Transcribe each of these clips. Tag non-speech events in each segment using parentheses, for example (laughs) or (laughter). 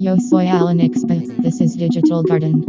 Yo soy Alan Ixpa. This is Digital Garden.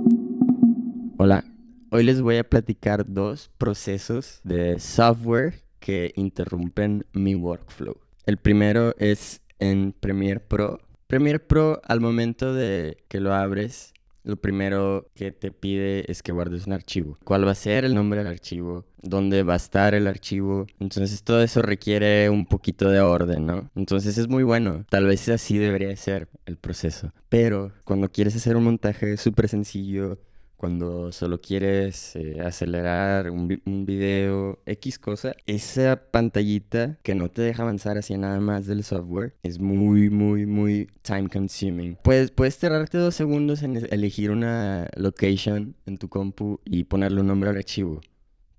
Hola, hoy les voy a platicar dos procesos de software que interrumpen mi workflow. El primero es en Premiere Pro. Premiere Pro al momento de que lo abres lo primero que te pide es que guardes un archivo. ¿Cuál va a ser el nombre del archivo? ¿Dónde va a estar el archivo? Entonces todo eso requiere un poquito de orden, ¿no? Entonces es muy bueno. Tal vez así debería ser el proceso. Pero cuando quieres hacer un montaje súper sencillo, cuando solo quieres eh, acelerar un, video, X cosa, esa pantallita que no te deja avanzar hacia nada más del software es muy, muy, muy time consuming. Puedes, puedes dos segundos en elegir una location en tu compu y ponerle un nombre al archivo,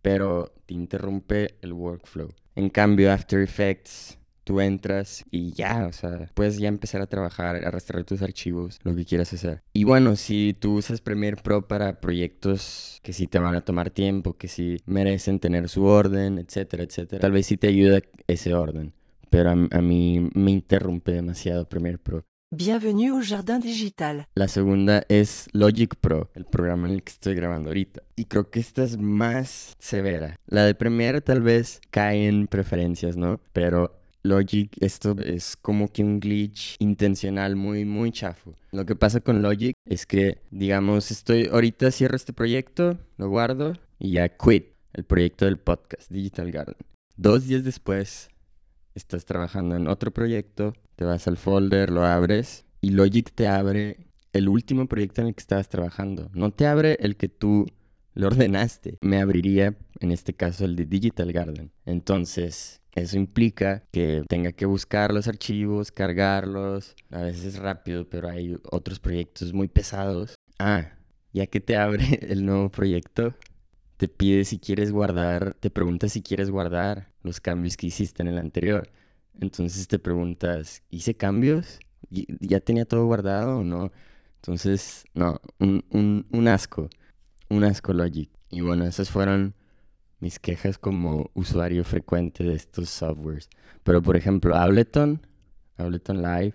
pero te interrumpe el workflow. En cambio, After Effects tú entras y ya, o sea, puedes ya empezar a trabajar, a arrastrar tus archivos, lo que quieras hacer. Y bueno, si tú usas Premiere Pro para proyectos que sí te van a tomar tiempo, que sí merecen tener su orden, etcétera, etcétera, tal vez sí te ayuda ese orden. Pero a, a mí me interrumpe demasiado Premiere Pro. Bienvenue au Jardin Digital. La segunda es Logic Pro, el programa en el que estoy grabando ahorita. Y creo que esta es más severa. La de Premiere tal vez cae en preferencias, ¿no? Pero Logic, esto es como que un glitch intencional muy, muy chafo. Lo que pasa con Logic es que, digamos, estoy, ahorita cierro este proyecto, lo guardo y ya quit el proyecto del podcast Digital Garden. Dos días después, estás trabajando en otro proyecto, te vas al folder, lo abres y Logic te abre el último proyecto en el que estabas trabajando. No te abre el que tú lo ordenaste. Me abriría, en este caso, el de Digital Garden. Entonces, eso implica que tenga que buscar los archivos, cargarlos, a veces rápido, pero hay otros proyectos muy pesados. Ah, ya que te abre (laughs) el nuevo proyecto, te pide si quieres guardar, te pregunta si quieres guardar los cambios que hiciste en el anterior. Entonces te preguntas, ¿hice cambios? ¿Ya tenía todo guardado o no? Entonces, no, un, un, un asco, un asco Logic. Y bueno, esas fueron mis quejas como usuario frecuente de estos softwares. Pero por ejemplo, Ableton, Ableton Live,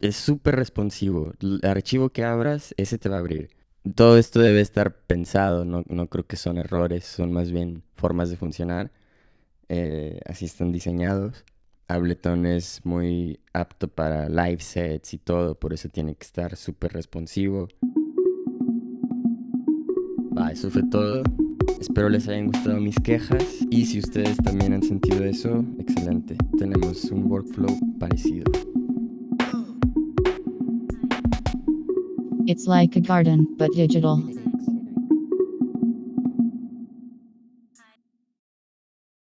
es súper responsivo. El archivo que abras, ese te va a abrir. Todo esto debe estar pensado, no, no creo que son errores, son más bien formas de funcionar. Eh, así están diseñados. Ableton es muy apto para live sets y todo, por eso tiene que estar súper responsivo. Eso fue todo. Espero les hayan gustado mis quejas y si ustedes también han sentido eso, excelente. Tenemos un workflow parecido. Digital.